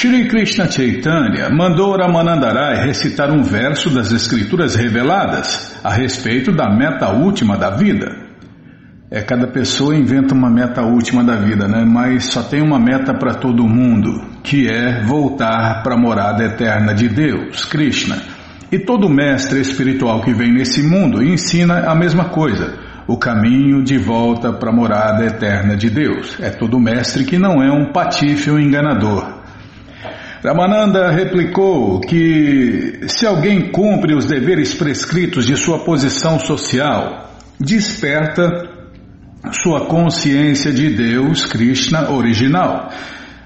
Shri Krishna Chaitanya mandou Ramanandarai recitar um verso das escrituras reveladas a respeito da meta última da vida. É, cada pessoa inventa uma meta última da vida, né? Mas só tem uma meta para todo mundo, que é voltar para a morada eterna de Deus, Krishna. E todo mestre espiritual que vem nesse mundo ensina a mesma coisa, o caminho de volta para a morada eterna de Deus. É todo mestre que não é um patife ou enganador. Ramananda replicou que se alguém cumpre os deveres prescritos de sua posição social, desperta sua consciência de Deus, Krishna original.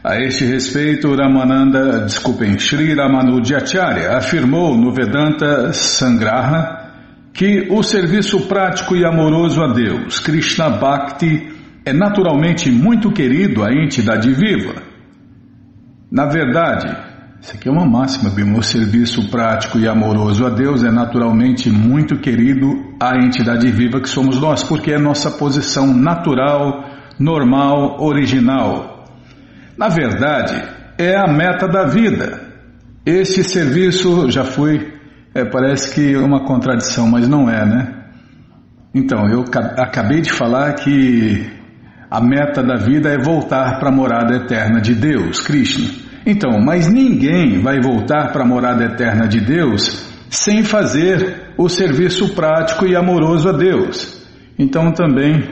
A este respeito, Ramananda, desculpem, Sri Ramanujacharya afirmou no Vedanta Sangraha que o serviço prático e amoroso a Deus, Krishna Bhakti, é naturalmente muito querido à entidade viva. Na verdade, isso aqui é uma máxima, Bimo. O serviço prático e amoroso a Deus é naturalmente muito querido à entidade viva que somos nós, porque é nossa posição natural, normal, original. Na verdade, é a meta da vida. Este serviço já foi, é, parece que uma contradição, mas não é, né? Então, eu acabei de falar que a meta da vida é voltar para a morada eterna de Deus, Krishna. Então, mas ninguém vai voltar para a morada eterna de Deus sem fazer o serviço prático e amoroso a Deus. Então também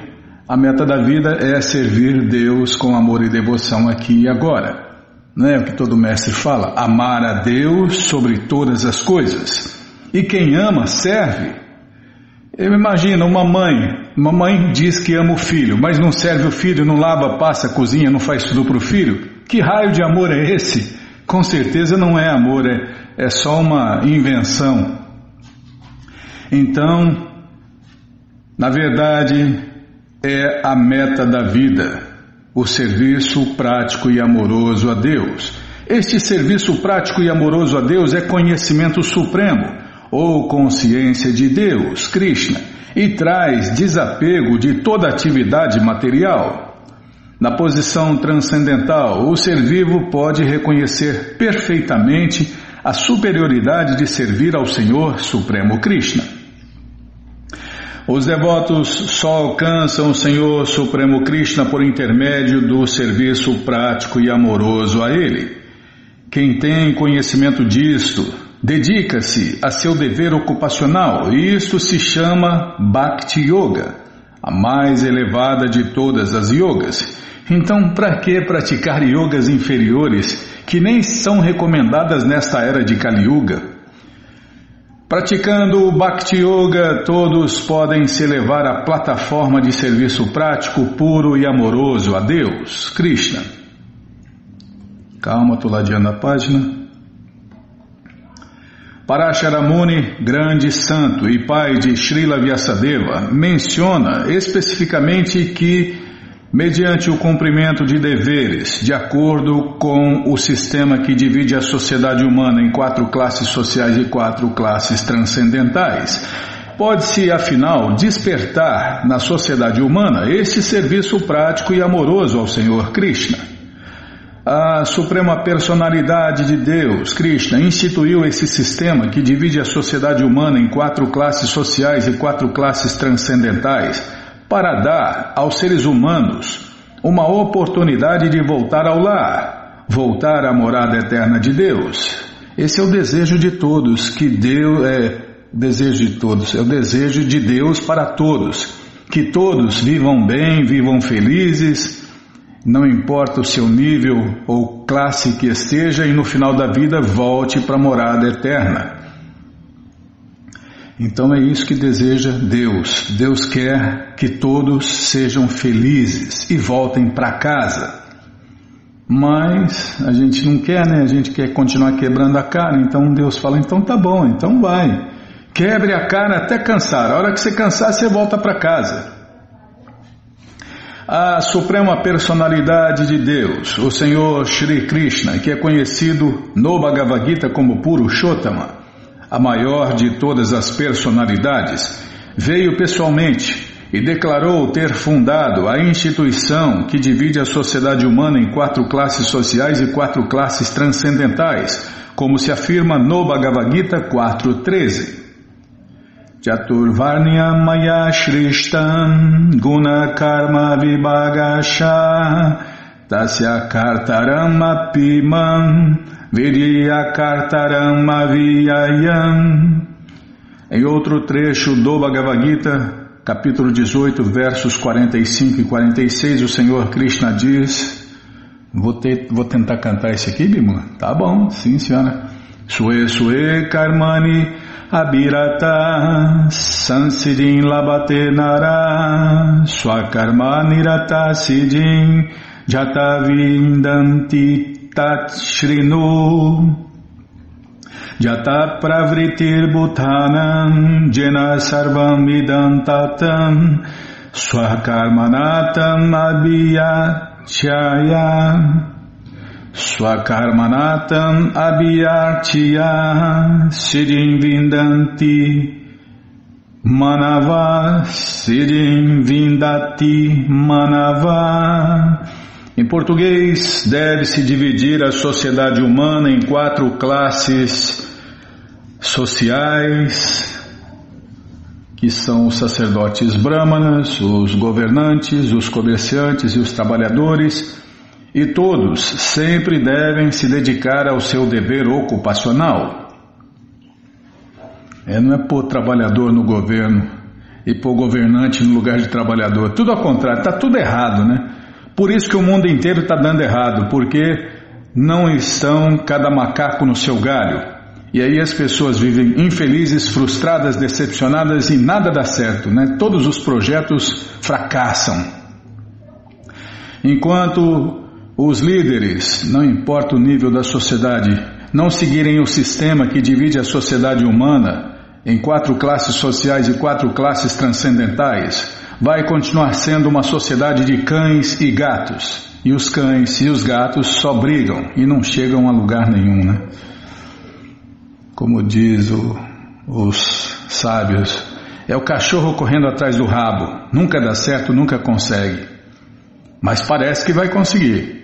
a meta da vida é servir Deus com amor e devoção aqui e agora. Não é o que todo mestre fala? Amar a Deus sobre todas as coisas. E quem ama, serve. Eu imagino uma mãe, uma mãe diz que ama o filho, mas não serve o filho, não lava, passa, cozinha, não faz tudo para o filho. Que raio de amor é esse? Com certeza não é amor, é, é só uma invenção. Então, na verdade, é a meta da vida, o serviço prático e amoroso a Deus. Este serviço prático e amoroso a Deus é conhecimento supremo, ou consciência de Deus, Krishna, e traz desapego de toda atividade material. Na posição transcendental, o ser vivo pode reconhecer perfeitamente a superioridade de servir ao Senhor Supremo Krishna. Os devotos só alcançam o Senhor Supremo Krishna por intermédio do serviço prático e amoroso a Ele. Quem tem conhecimento disto, dedica-se a seu dever ocupacional e isto se chama Bhakti Yoga, a mais elevada de todas as yogas então, para que praticar yogas inferiores que nem são recomendadas nesta era de Kali Yuga? Praticando o Bhakti Yoga, todos podem se elevar à plataforma de serviço prático, puro e amoroso a Deus, Krishna. Calma, estou ladeando a página. Parasharamuni, grande santo e pai de Srila Vyasadeva, menciona especificamente que mediante o cumprimento de deveres, de acordo com o sistema que divide a sociedade humana em quatro classes sociais e quatro classes transcendentais. Pode-se, afinal, despertar na sociedade humana este serviço prático e amoroso ao Senhor Krishna. A Suprema Personalidade de Deus, Krishna, instituiu esse sistema que divide a sociedade humana em quatro classes sociais e quatro classes transcendentais para dar aos seres humanos uma oportunidade de voltar ao lar, voltar à morada eterna de Deus. Esse é o desejo de todos, que Deus é desejo de todos, é o desejo de Deus para todos, que todos vivam bem, vivam felizes, não importa o seu nível ou classe que esteja, e no final da vida volte para a morada eterna. Então é isso que deseja Deus. Deus quer que todos sejam felizes e voltem para casa. Mas a gente não quer, né? A gente quer continuar quebrando a cara. Então Deus fala: então tá bom, então vai. Quebre a cara até cansar. A hora que você cansar, você volta para casa. A Suprema Personalidade de Deus, o Senhor Shri Krishna, que é conhecido no Bhagavad Gita como Purushotama, a maior de todas as personalidades, veio pessoalmente e declarou ter fundado a instituição que divide a sociedade humana em quatro classes sociais e quatro classes transcendentais, como se afirma no Bhagavad Gita 4.13. Chaturvarnyam Maya Shrishtam Guna Karma Vibhagasha Tasya Kartaram Apimam Vidya Kartaram Avyayam Em outro trecho do Bhagavad Gita, capítulo 18, versos 45 e 46, o Senhor Krishna diz: Vou, ter, vou tentar cantar esse aqui, Bima? Tá bom, sim, senhora. Sue Sue Karmani Abhirata Sansidin Labate Nara Swakarma Nirata Sidin Jata Vindanti Tatshrinu Jata pravritir bhutanam jena sarvam idantatam swakarmanatam abhyachaya swakarmanatam abhyachya siddhim vindanti manava siddhim vindati manava. Em português, deve-se dividir a sociedade humana em quatro classes sociais, que são os sacerdotes brahmanas, os governantes, os comerciantes e os trabalhadores, e todos sempre devem se dedicar ao seu dever ocupacional. É, não é pôr trabalhador no governo e pôr governante no lugar de trabalhador. Tudo ao contrário, está tudo errado, né? Por isso que o mundo inteiro está dando errado, porque não estão cada macaco no seu galho. E aí as pessoas vivem infelizes, frustradas, decepcionadas e nada dá certo, né? Todos os projetos fracassam. Enquanto os líderes, não importa o nível da sociedade, não seguirem o sistema que divide a sociedade humana em quatro classes sociais e quatro classes transcendentais, vai continuar sendo uma sociedade de cães e gatos. E os cães e os gatos só brigam e não chegam a lugar nenhum, né? como diz o, os sábios, é o cachorro correndo atrás do rabo. Nunca dá certo, nunca consegue. Mas parece que vai conseguir.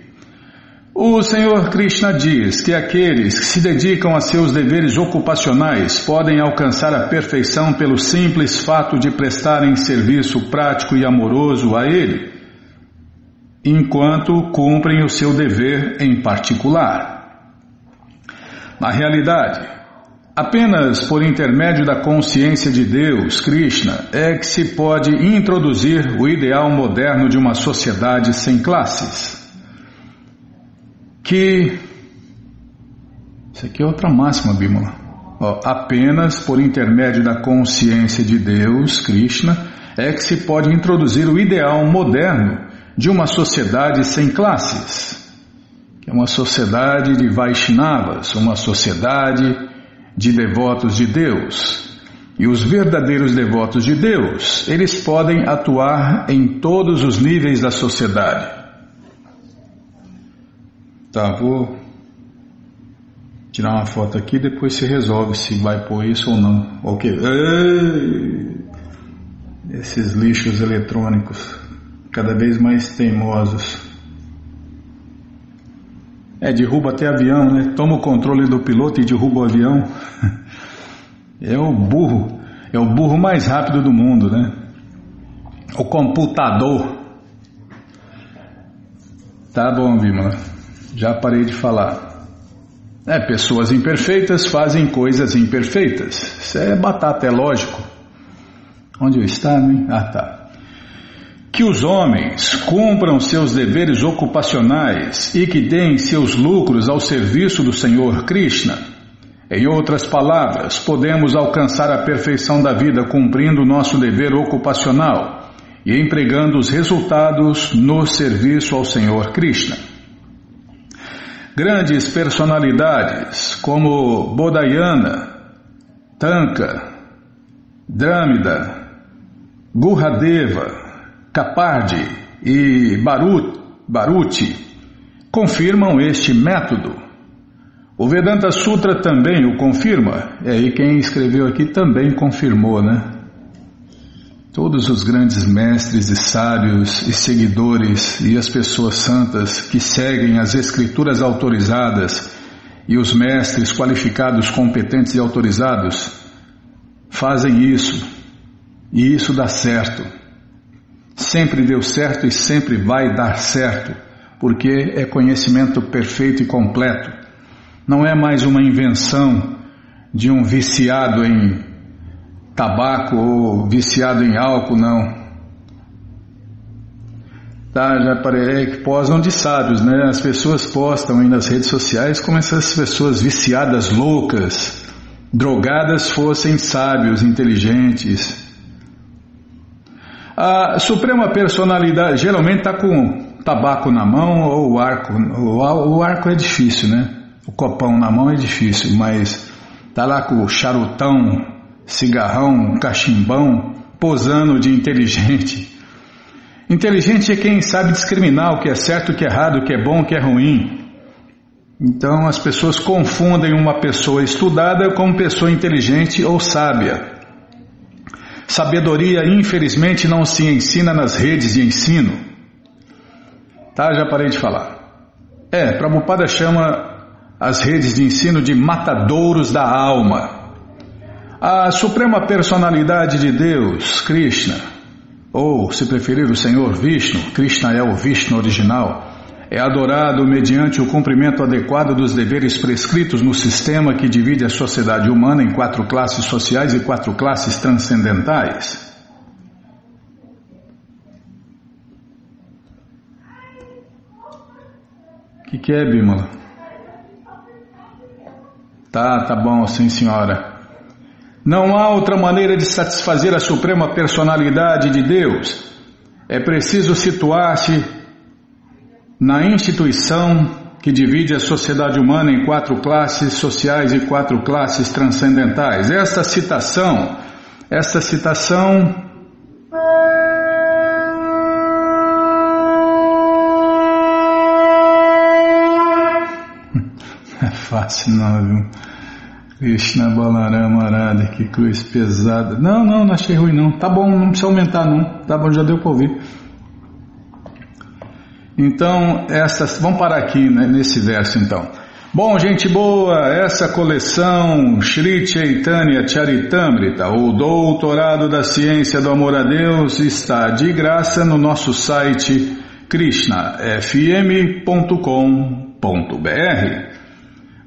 O Senhor Krishna diz que aqueles que se dedicam a seus deveres ocupacionais podem alcançar a perfeição pelo simples fato de prestarem serviço prático e amoroso a Ele, enquanto cumprem o seu dever em particular. Na realidade, Apenas por intermédio da consciência de Deus, Krishna, é que se pode introduzir o ideal moderno de uma sociedade sem classes. Que. Isso aqui é outra máxima, Bimala. apenas por intermédio da consciência de Deus, Krishna, é que se pode introduzir o ideal moderno de uma sociedade sem classes. Que é uma sociedade de Vaishnavas, uma sociedade de devotos de Deus. E os verdadeiros devotos de Deus, eles podem atuar em todos os níveis da sociedade. Tá, vou tirar uma foto aqui, depois se resolve se vai pôr isso ou não. Ok. Esses lixos eletrônicos, cada vez mais teimosos. É, derruba até avião, né? Toma o controle do piloto e derruba o avião. É o burro, é o burro mais rápido do mundo, né? O computador. Tá bom, Bima. Já parei de falar. É, pessoas imperfeitas fazem coisas imperfeitas. Isso é batata, é lógico. Onde eu estava, hein? Ah, tá que os homens cumpram seus deveres ocupacionais e que deem seus lucros ao serviço do Senhor Krishna. Em outras palavras, podemos alcançar a perfeição da vida cumprindo nosso dever ocupacional e empregando os resultados no serviço ao Senhor Krishna. Grandes personalidades como Bodhayana, Tanka, Dramida, Gurradeva, Capardi e Barut, Baruti confirmam este método. O Vedanta Sutra também o confirma, é, e quem escreveu aqui também confirmou, né? Todos os grandes mestres e sábios e seguidores e as pessoas santas que seguem as escrituras autorizadas e os mestres qualificados, competentes e autorizados fazem isso e isso dá certo. Sempre deu certo e sempre vai dar certo, porque é conhecimento perfeito e completo. Não é mais uma invenção de um viciado em tabaco ou viciado em álcool, não. Tá, já parei que posam de sábios, né? As pessoas postam aí nas redes sociais como essas pessoas viciadas, loucas, drogadas fossem sábios, inteligentes. A Suprema Personalidade geralmente está com tabaco na mão ou o arco. O, arco é difícil, né? O copão na mão é difícil, mas tá lá com o charutão, cigarrão, cachimbão, posando de inteligente. Inteligente é quem sabe discriminar o que é certo, o que é errado, o que é bom, o que é ruim. Então as pessoas confundem uma pessoa estudada com pessoa inteligente ou sábia. Sabedoria, infelizmente, não se ensina nas redes de ensino. Tá, já parei de falar. É, Prabhupada chama as redes de ensino de matadouros da alma. A suprema personalidade de Deus, Krishna, ou, se preferir, o Senhor Vishnu, Krishna é o Vishnu original, é adorado mediante o cumprimento adequado dos deveres prescritos no sistema que divide a sociedade humana em quatro classes sociais e quatro classes transcendentais. O que, que é, Bímola? Tá, tá bom, sim, senhora. Não há outra maneira de satisfazer a suprema personalidade de Deus. É preciso situar-se na instituição que divide a sociedade humana em quatro classes sociais e quatro classes transcendentais. Esta citação, esta citação é fácil não, viu? Krishna Balarama Arada, que cruz pesada. Não, não, não achei ruim não. Tá bom, não precisa aumentar não. Tá bom, já deu para ouvir. Então, essas, vamos parar aqui né, nesse verso então. Bom, gente boa, essa coleção Sri Chaitanya Charitamrita, o Doutorado da Ciência do Amor a Deus, está de graça no nosso site krishnafm.com.br.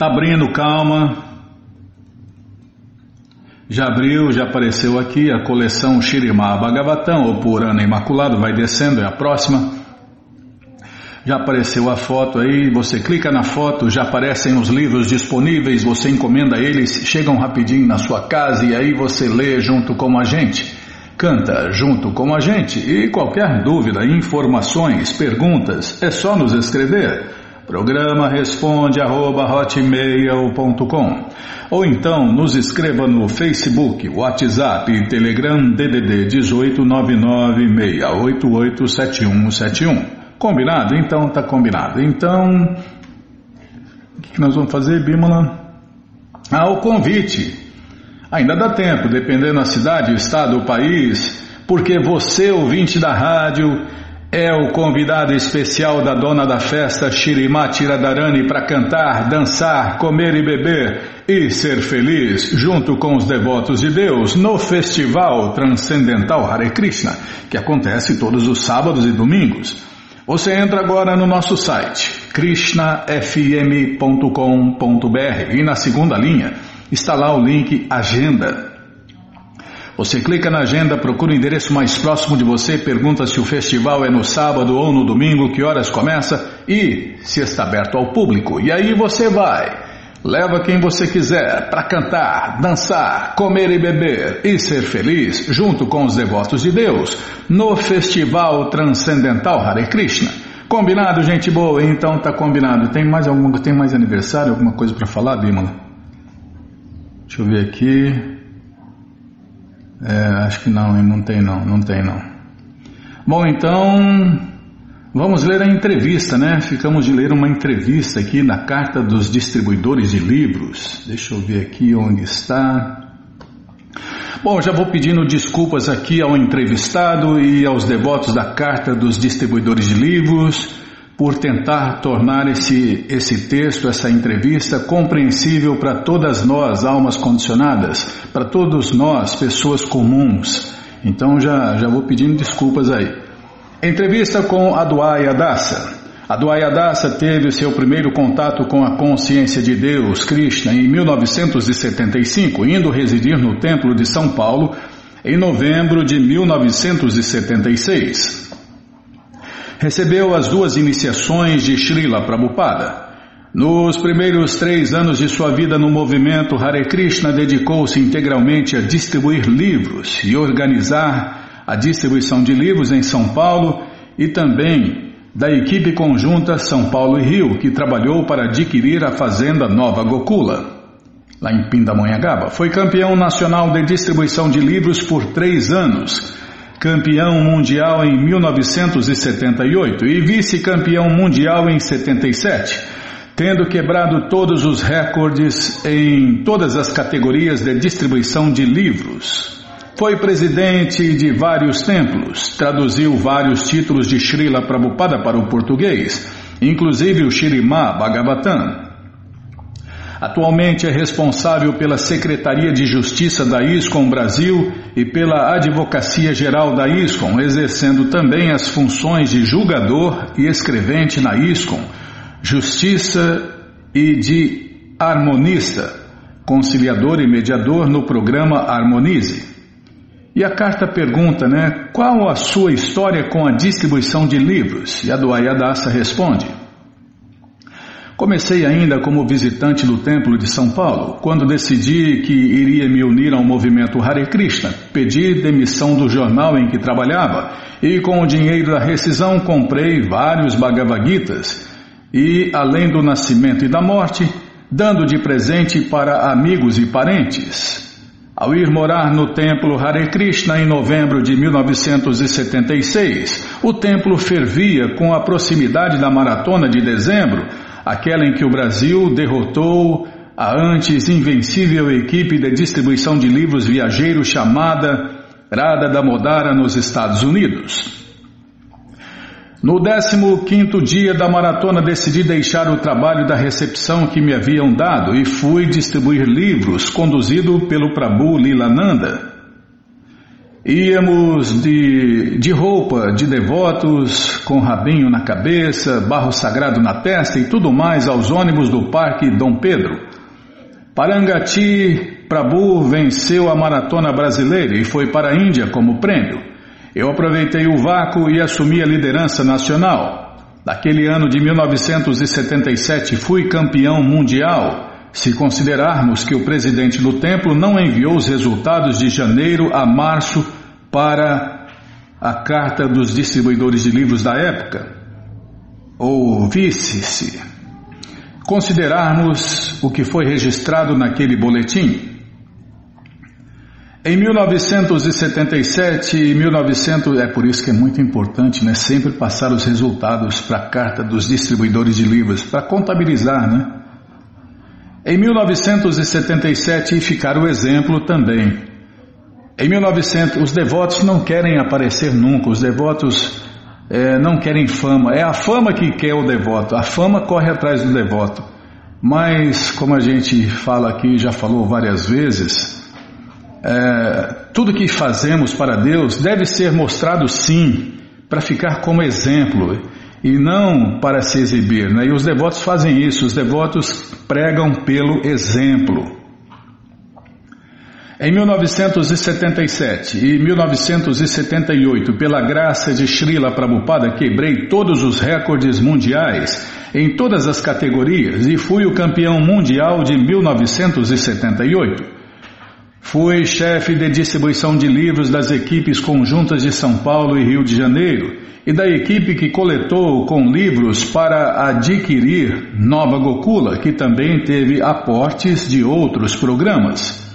Tá abrindo, calma. Já abriu, já apareceu aqui a coleção Shirimá Bhagavatam, ou Purana Imaculado, vai descendo, é a próxima. Já apareceu a foto aí, você clica na foto, já aparecem os livros disponíveis, você encomenda eles, chegam rapidinho na sua casa e aí você lê junto com a gente. Canta junto com a gente e qualquer dúvida, informações, perguntas, é só nos escrever. Programa responde arroba hotmail.com ou então nos escreva no Facebook, WhatsApp e Telegram DDD 18996887171. Combinado? Então tá combinado. Então, o que nós vamos fazer, Bímola? Ah, o convite. Ainda dá tempo, dependendo da cidade, estado, país, porque você, ouvinte da rádio, é o convidado especial da dona da festa Shirimati Radharani para cantar, dançar, comer e beber e ser feliz junto com os devotos de Deus no Festival Transcendental Hare Krishna, que acontece todos os sábados e domingos. Você entra agora no nosso site krishnafm.com.br e na segunda linha está lá o link Agenda. Você clica na agenda, procura o endereço mais próximo de você, pergunta se o festival é no sábado ou no domingo, que horas começa e se está aberto ao público. E aí você vai. Leva quem você quiser para cantar, dançar, comer e beber e ser feliz junto com os devotos de Deus no Festival Transcendental Hare Krishna. Combinado, gente boa? Então tá combinado. Tem mais alguma, tem mais aniversário, alguma coisa para falar, Bimala? Deixa eu ver aqui. É, acho que não, não tem não, não tem não. Bom, então vamos ler a entrevista, né? Ficamos de ler uma entrevista aqui na carta dos distribuidores de livros. Deixa eu ver aqui onde está. Bom, já vou pedindo desculpas aqui ao entrevistado e aos devotos da carta dos distribuidores de livros por tentar tornar esse, esse texto, essa entrevista, compreensível para todas nós, almas condicionadas, para todos nós, pessoas comuns. Então já, já vou pedindo desculpas aí. Entrevista com Adwaia Dasa. Adwaia Dasa teve seu primeiro contato com a consciência de Deus, Krishna, em 1975, indo residir no Templo de São Paulo em novembro de 1976 recebeu as duas iniciações de Srila Prabhupada. Nos primeiros três anos de sua vida no movimento, Hare Krishna dedicou-se integralmente a distribuir livros e organizar a distribuição de livros em São Paulo e também da equipe conjunta São Paulo e Rio, que trabalhou para adquirir a fazenda Nova Gokula, lá em Pindamonhangaba. Foi campeão nacional de distribuição de livros por três anos campeão mundial em 1978 e vice-campeão mundial em 77, tendo quebrado todos os recordes em todas as categorias de distribuição de livros. Foi presidente de vários templos, traduziu vários títulos de Srila Prabhupada para o português, inclusive o Shirimá Bhagavatam. Atualmente é responsável pela Secretaria de Justiça da ISCOM Brasil e pela Advocacia Geral da ISCOM, exercendo também as funções de julgador e escrevente na ISCOM, Justiça e de harmonista, conciliador e mediador no programa Harmonize. E a carta pergunta, né, qual a sua história com a distribuição de livros? E a Duayadasa responde: Comecei ainda como visitante do Templo de São Paulo, quando decidi que iria me unir ao movimento Hare Krishna. Pedi demissão do jornal em que trabalhava e, com o dinheiro da rescisão, comprei vários Bhagavad Gitas e, além do nascimento e da morte, dando de presente para amigos e parentes. Ao ir morar no templo Hare Krishna em novembro de 1976, o templo fervia com a proximidade da maratona de dezembro aquela em que o Brasil derrotou a antes invencível equipe de distribuição de livros viajeiros chamada Radha Modara nos Estados Unidos. No 15 dia da maratona decidi deixar o trabalho da recepção que me haviam dado e fui distribuir livros conduzido pelo Prabhu Lilananda. Íamos de, de roupa de devotos, com rabinho na cabeça, barro sagrado na testa e tudo mais aos ônibus do Parque Dom Pedro. Parangati Prabhu venceu a maratona brasileira e foi para a Índia como prêmio. Eu aproveitei o vácuo e assumi a liderança nacional. Naquele ano de 1977 fui campeão mundial. Se considerarmos que o presidente do templo não enviou os resultados de janeiro a março para a carta dos distribuidores de livros da época, ou visse-se, considerarmos o que foi registrado naquele boletim. Em 1977 e 1900, é por isso que é muito importante, né, sempre passar os resultados para a carta dos distribuidores de livros, para contabilizar, né? Em 1977 e ficar o exemplo também. Em 1900, os devotos não querem aparecer nunca, os devotos é, não querem fama. É a fama que quer o devoto, a fama corre atrás do devoto. Mas, como a gente fala aqui, já falou várias vezes, é, tudo que fazemos para Deus deve ser mostrado sim, para ficar como exemplo e não para se exibir. Né? E os devotos fazem isso, os devotos pregam pelo exemplo. Em 1977 e 1978, pela graça de Srila Prabhupada, quebrei todos os recordes mundiais em todas as categorias e fui o campeão mundial de 1978. Fui chefe de distribuição de livros das equipes conjuntas de São Paulo e Rio de Janeiro e da equipe que coletou com livros para adquirir Nova Gokula, que também teve aportes de outros programas.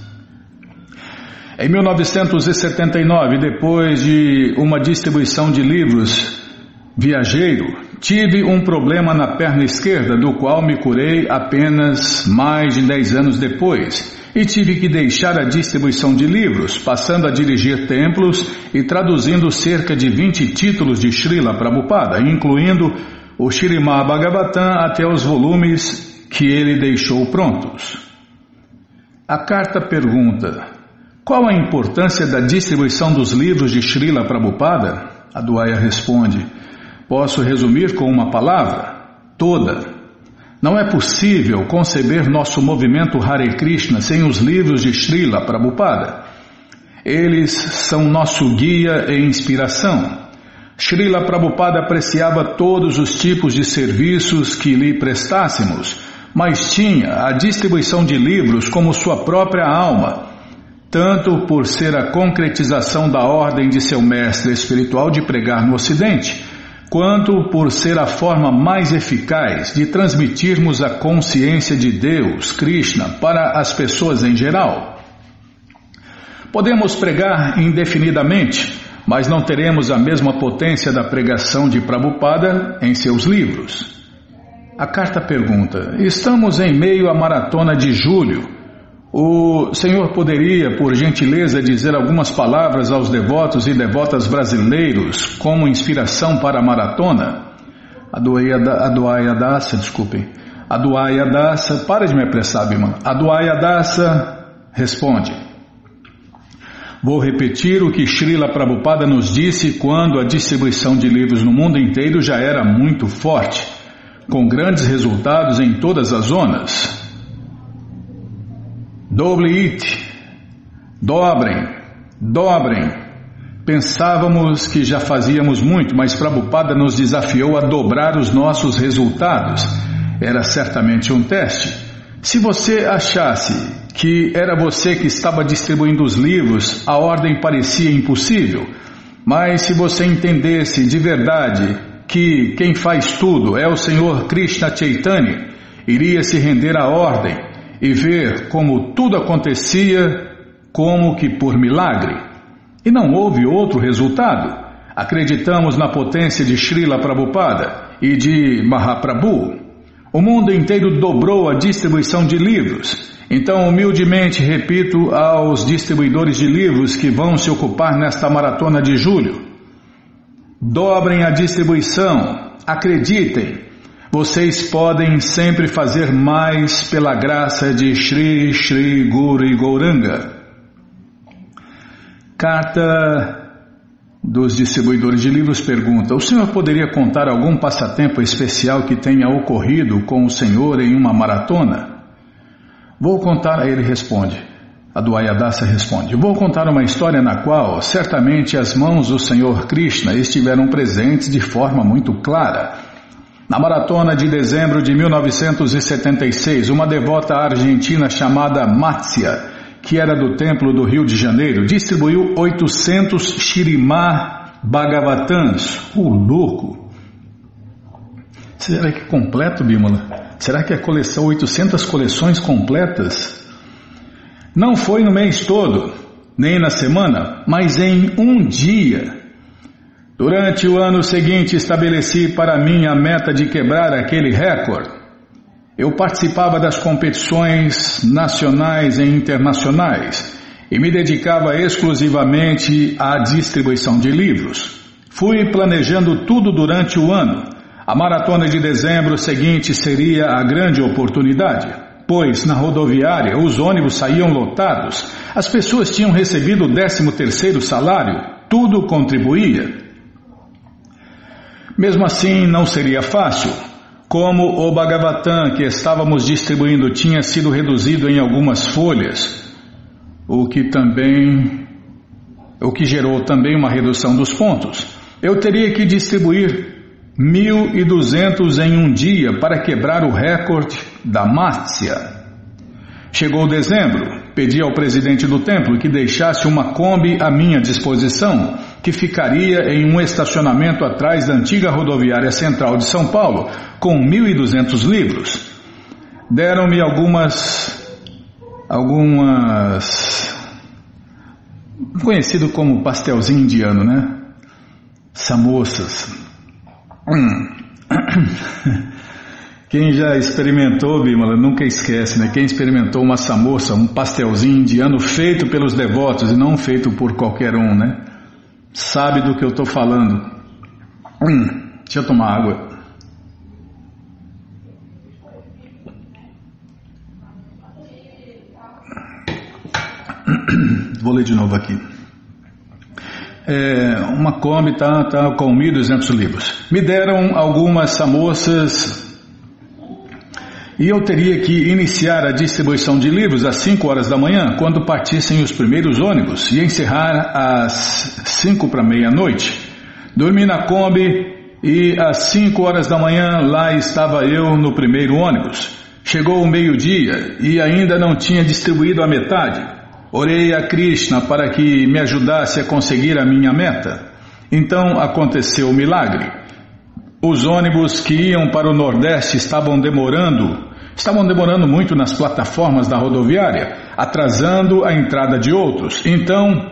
Em 1979, depois de uma distribuição de livros viajeiro, tive um problema na perna esquerda, do qual me curei apenas mais de 10 anos depois, e tive que deixar a distribuição de livros, passando a dirigir templos e traduzindo cerca de 20 títulos de Srila Prabhupada, incluindo o Srimad Bhagavatam até os volumes que ele deixou prontos. A carta pergunta: qual a importância da distribuição dos livros de Srila Prabhupada? A Duaya responde: Posso resumir com uma palavra? Toda. Não é possível conceber nosso movimento Hare Krishna sem os livros de Srila Prabhupada. Eles são nosso guia e inspiração. Srila Prabhupada apreciava todos os tipos de serviços que lhe prestássemos, mas tinha a distribuição de livros como sua própria alma tanto por ser a concretização da ordem de seu mestre espiritual de pregar no Ocidente, quanto por ser a forma mais eficaz de transmitirmos a consciência de Deus, Krishna, para as pessoas em geral. Podemos pregar indefinidamente, mas não teremos a mesma potência da pregação de Prabhupada em seus livros. A carta pergunta: Estamos em meio à maratona de julho o senhor poderia, por gentileza, dizer algumas palavras aos devotos e devotas brasileiros como inspiração para a maratona? A Duaya Dasa, desculpem. A Duaya Dasa, para de me apressar, Bima. A Duaya Dasa responde. Vou repetir o que Srila Prabhupada nos disse quando a distribuição de livros no mundo inteiro já era muito forte, com grandes resultados em todas as zonas. Doble it, dobrem, dobrem. Pensávamos que já fazíamos muito, mas Prabhupada nos desafiou a dobrar os nossos resultados. Era certamente um teste. Se você achasse que era você que estava distribuindo os livros, a ordem parecia impossível. Mas se você entendesse de verdade que quem faz tudo é o Senhor Krishna Chaitanya, iria se render à ordem e ver como tudo acontecia como que por milagre. E não houve outro resultado. Acreditamos na potência de Srila Prabhupada e de Mahaprabhu. O mundo inteiro dobrou a distribuição de livros. Então, humildemente repito aos distribuidores de livros que vão se ocupar nesta maratona de julho: dobrem a distribuição, acreditem, vocês podem sempre fazer mais pela graça de Shri Shri Guru e Gouranga. Carta dos distribuidores de livros pergunta: O senhor poderia contar algum passatempo especial que tenha ocorrido com o senhor em uma maratona? Vou contar, ele responde. A do Ayadasa responde: Vou contar uma história na qual certamente as mãos do Senhor Krishna estiveram presentes de forma muito clara. Na maratona de dezembro de 1976, uma devota argentina chamada Matsia, que era do Templo do Rio de Janeiro, distribuiu 800 Shirimá Bhagavatans. O louco! Será que é completo, Bímola? Será que a coleção 800 coleções completas? Não foi no mês todo, nem na semana, mas em um dia. Durante o ano seguinte, estabeleci para mim a meta de quebrar aquele recorde. Eu participava das competições nacionais e internacionais e me dedicava exclusivamente à distribuição de livros. Fui planejando tudo durante o ano. A maratona de dezembro seguinte seria a grande oportunidade, pois na rodoviária os ônibus saíam lotados, as pessoas tinham recebido o 13 terceiro salário, tudo contribuía. Mesmo assim, não seria fácil. Como o Bhagavatam que estávamos distribuindo tinha sido reduzido em algumas folhas, o que também o que gerou também uma redução dos pontos. Eu teria que distribuir 1.200 em um dia para quebrar o recorde da Mácia. Chegou dezembro, pedi ao presidente do templo que deixasse uma Kombi à minha disposição, que ficaria em um estacionamento atrás da antiga rodoviária central de São Paulo, com 1.200 livros. Deram-me algumas. algumas. conhecido como pastelzinho indiano, né? Samosas. Hum. Quem já experimentou, Bimala, nunca esquece, né? Quem experimentou uma samoça, um pastelzinho indiano feito pelos devotos e não feito por qualquer um, né? Sabe do que eu estou falando. Hum, deixa eu tomar água. Vou ler de novo aqui. É, uma Kombi tá, tá com 1.200 livros. Me deram algumas samoças e eu teria que iniciar a distribuição de livros às 5 horas da manhã, quando partissem os primeiros ônibus, e encerrar às 5 para meia-noite. Dormi na Kombi e às 5 horas da manhã lá estava eu no primeiro ônibus. Chegou o meio-dia e ainda não tinha distribuído a metade. Orei a Krishna para que me ajudasse a conseguir a minha meta. Então aconteceu o milagre. Os ônibus que iam para o Nordeste estavam demorando, estavam demorando muito nas plataformas da rodoviária, atrasando a entrada de outros. Então,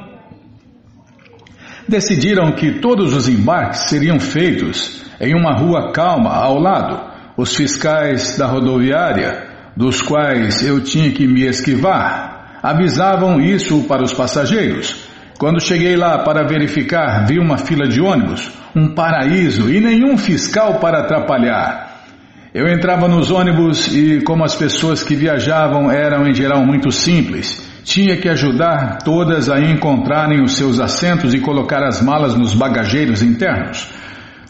decidiram que todos os embarques seriam feitos em uma rua calma ao lado. Os fiscais da rodoviária, dos quais eu tinha que me esquivar, avisavam isso para os passageiros. Quando cheguei lá para verificar, vi uma fila de ônibus um paraíso e nenhum fiscal para atrapalhar. Eu entrava nos ônibus e, como as pessoas que viajavam eram em geral muito simples, tinha que ajudar todas a encontrarem os seus assentos e colocar as malas nos bagageiros internos.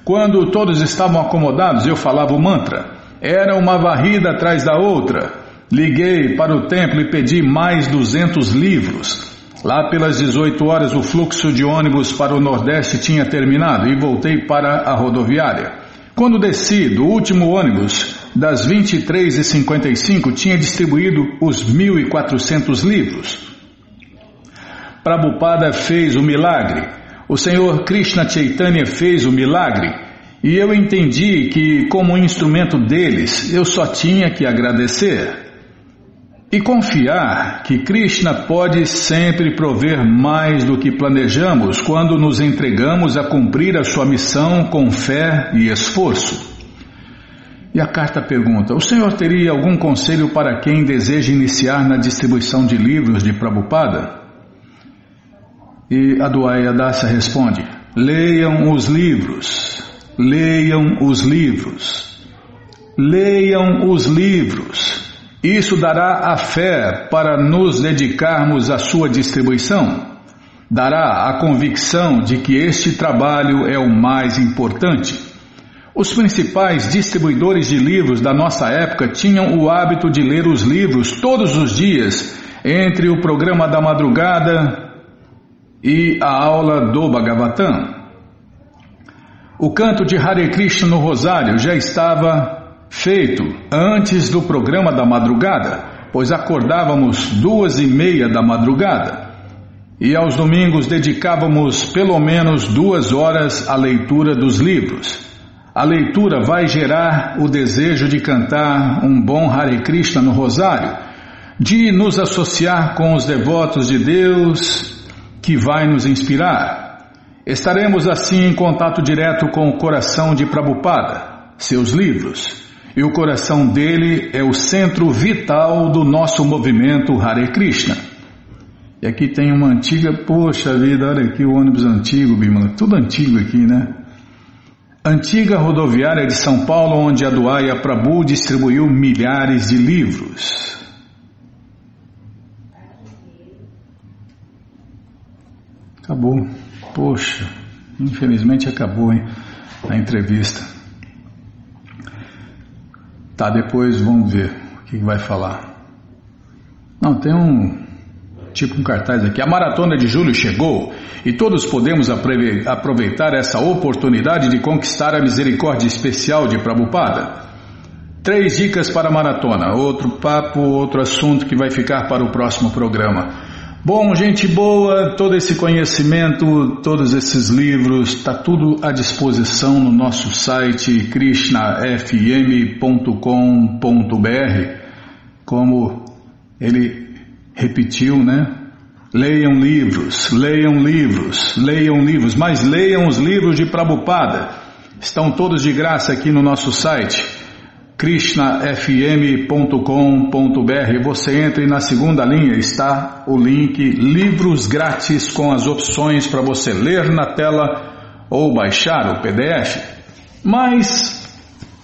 Quando todos estavam acomodados, eu falava o mantra. Era uma varrida atrás da outra. Liguei para o templo e pedi mais 200 livros. Lá pelas 18 horas, o fluxo de ônibus para o Nordeste tinha terminado e voltei para a rodoviária. Quando desci do último ônibus, das 23h55, tinha distribuído os 1.400 livros. Prabhupada fez o milagre. O Senhor Krishna Chaitanya fez o milagre. E eu entendi que, como instrumento deles, eu só tinha que agradecer. E confiar que Krishna pode sempre prover mais do que planejamos quando nos entregamos a cumprir a sua missão com fé e esforço. E a carta pergunta: O senhor teria algum conselho para quem deseja iniciar na distribuição de livros de Prabhupada? E a Duaya Dasa responde: Leiam os livros, leiam os livros, leiam os livros. Isso dará a fé para nos dedicarmos à sua distribuição. Dará a convicção de que este trabalho é o mais importante. Os principais distribuidores de livros da nossa época tinham o hábito de ler os livros todos os dias, entre o programa da madrugada e a aula do Bhagavatam. O canto de Hare Krishna no Rosário já estava feito antes do programa da madrugada, pois acordávamos duas e meia da madrugada. E aos domingos dedicávamos pelo menos duas horas à leitura dos livros. A leitura vai gerar o desejo de cantar um bom Hare Krishna no Rosário, de nos associar com os devotos de Deus, que vai nos inspirar. Estaremos assim em contato direto com o coração de Prabhupada, seus livros e o coração dele é o centro vital do nosso movimento Hare Krishna. E aqui tem uma antiga, poxa vida, olha aqui o ônibus antigo, Bimala, tudo antigo aqui, né? Antiga rodoviária de São Paulo, onde a Duaia Prabhu distribuiu milhares de livros. Acabou. Poxa, infelizmente acabou, hein? A entrevista. Tá, depois vamos ver o que vai falar. Não, tem um. tipo um cartaz aqui. A maratona de julho chegou e todos podemos aproveitar essa oportunidade de conquistar a misericórdia especial de Prabhupada. Três dicas para a maratona, outro papo, outro assunto que vai ficar para o próximo programa. Bom, gente boa, todo esse conhecimento, todos esses livros, está tudo à disposição no nosso site krishnafm.com.br. Como ele repetiu, né? Leiam livros, leiam livros, leiam livros, mas leiam os livros de Prabhupada. Estão todos de graça aqui no nosso site krishnafm.com.br. Você entra e na segunda linha está o link Livros Grátis com as opções para você ler na tela ou baixar o PDF. Mas,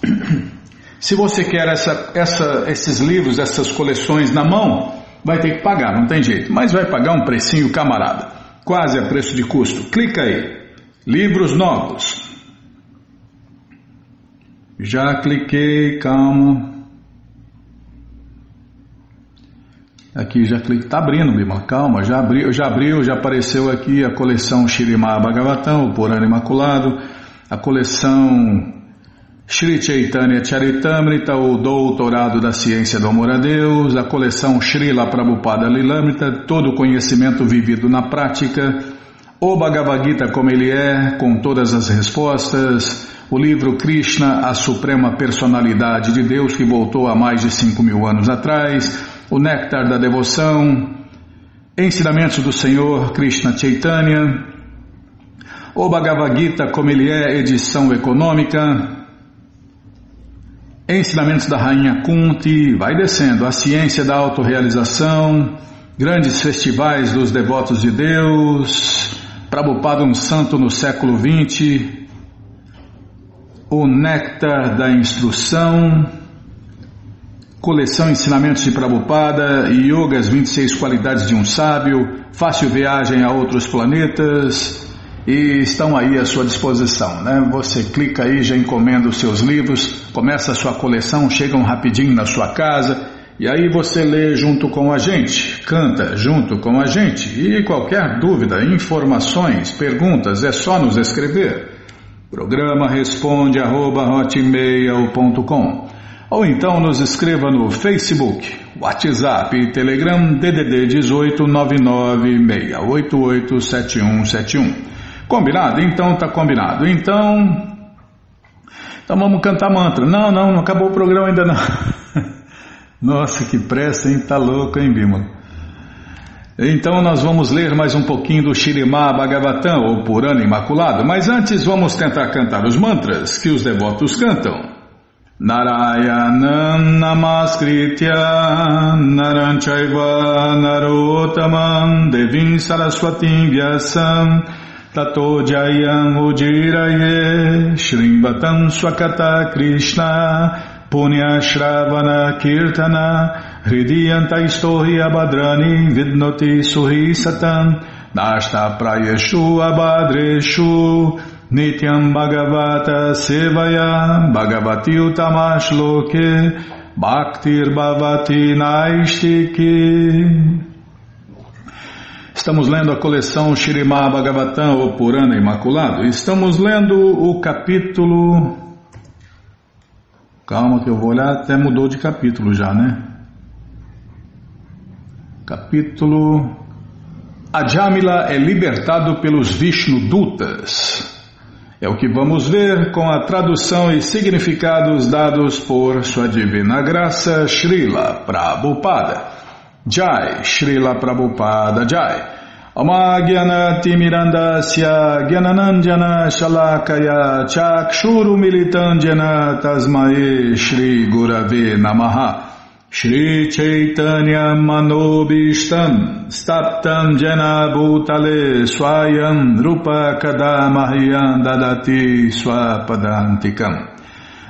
se você quer essa, essa, esses livros, essas coleções na mão, vai ter que pagar, não tem jeito. Mas vai pagar um precinho camarada, quase a preço de custo. Clica aí. Livros novos. Já cliquei, calma. Aqui já cliquei, está abrindo, Bima, calma, já abriu, já abriu, já apareceu aqui a coleção Shirimá Bhagavatam, o Purana Imaculado, a coleção Shri Chaitanya Charitamrita, o Doutorado da Ciência do Amor a Deus, a coleção Srila Prabhupada Lilamrita, todo o conhecimento vivido na prática, o Bhagavad Gita como ele é, com todas as respostas, o livro Krishna, a Suprema Personalidade de Deus que voltou há mais de 5 mil anos atrás, o Néctar da Devoção, Ensinamentos do Senhor Krishna Chaitanya, o Bhagavad Gita como ele é, edição econômica, Ensinamentos da Rainha Kunti, vai descendo, a ciência da autorrealização, grandes festivais dos devotos de Deus, Prabhupada um santo no século XX, o Néctar da Instrução, Coleção Ensinamentos de Prabhupada, Yoga, as 26 Qualidades de um Sábio, Fácil Viagem a Outros Planetas, e estão aí à sua disposição. Né? Você clica aí, já encomenda os seus livros, começa a sua coleção, chegam rapidinho na sua casa, e aí você lê junto com a gente, canta junto com a gente, e qualquer dúvida, informações, perguntas, é só nos escrever. Programa responde arroba hotmail.com ou então nos escreva no Facebook, WhatsApp e Telegram DDD 18 996887171. Combinado? Então tá combinado. Então, então vamos cantar mantra. Não, não, não acabou o programa ainda não. Nossa, que pressa, hein? Tá louco, hein, Bímola? Então nós vamos ler mais um pouquinho do Shirimá Bhagavatam, ou Purana Imaculado, mas antes vamos tentar cantar os mantras que os devotos cantam. Narayanam Namaskritya Tato Jayam Ujiraye Shrimbatam Swakata Krishna Punya Shravana Kirtana Hridiyanta Istohi Abhadrani Vidnoti Suhi Satam Nashta Prayeshu Abhadreshu Nityam Bhagavata Sevaya Bhagavati Utamash Loke Bhaktir Bhavati Naistiki. Estamos lendo a coleção Shirimá Bhagavatam, o Purana Imaculado. Estamos lendo o capítulo. Calma que eu vou olhar, até mudou de capítulo já, né? Capítulo Ajamila é libertado pelos Vishnu-dutas. É o que vamos ver com a tradução e significados dados por Sua Divina Graça Srila Prabhupada. Jai, Srila Prabhupada Jai. Shalakaya Chakshuru Militandjana Tasmae Shri Gurave Namaha Shri Chaitanya Manobishtam Staptam Jana Bhutale Swayam Rupa Kadamahyam Dadati Swapadantikam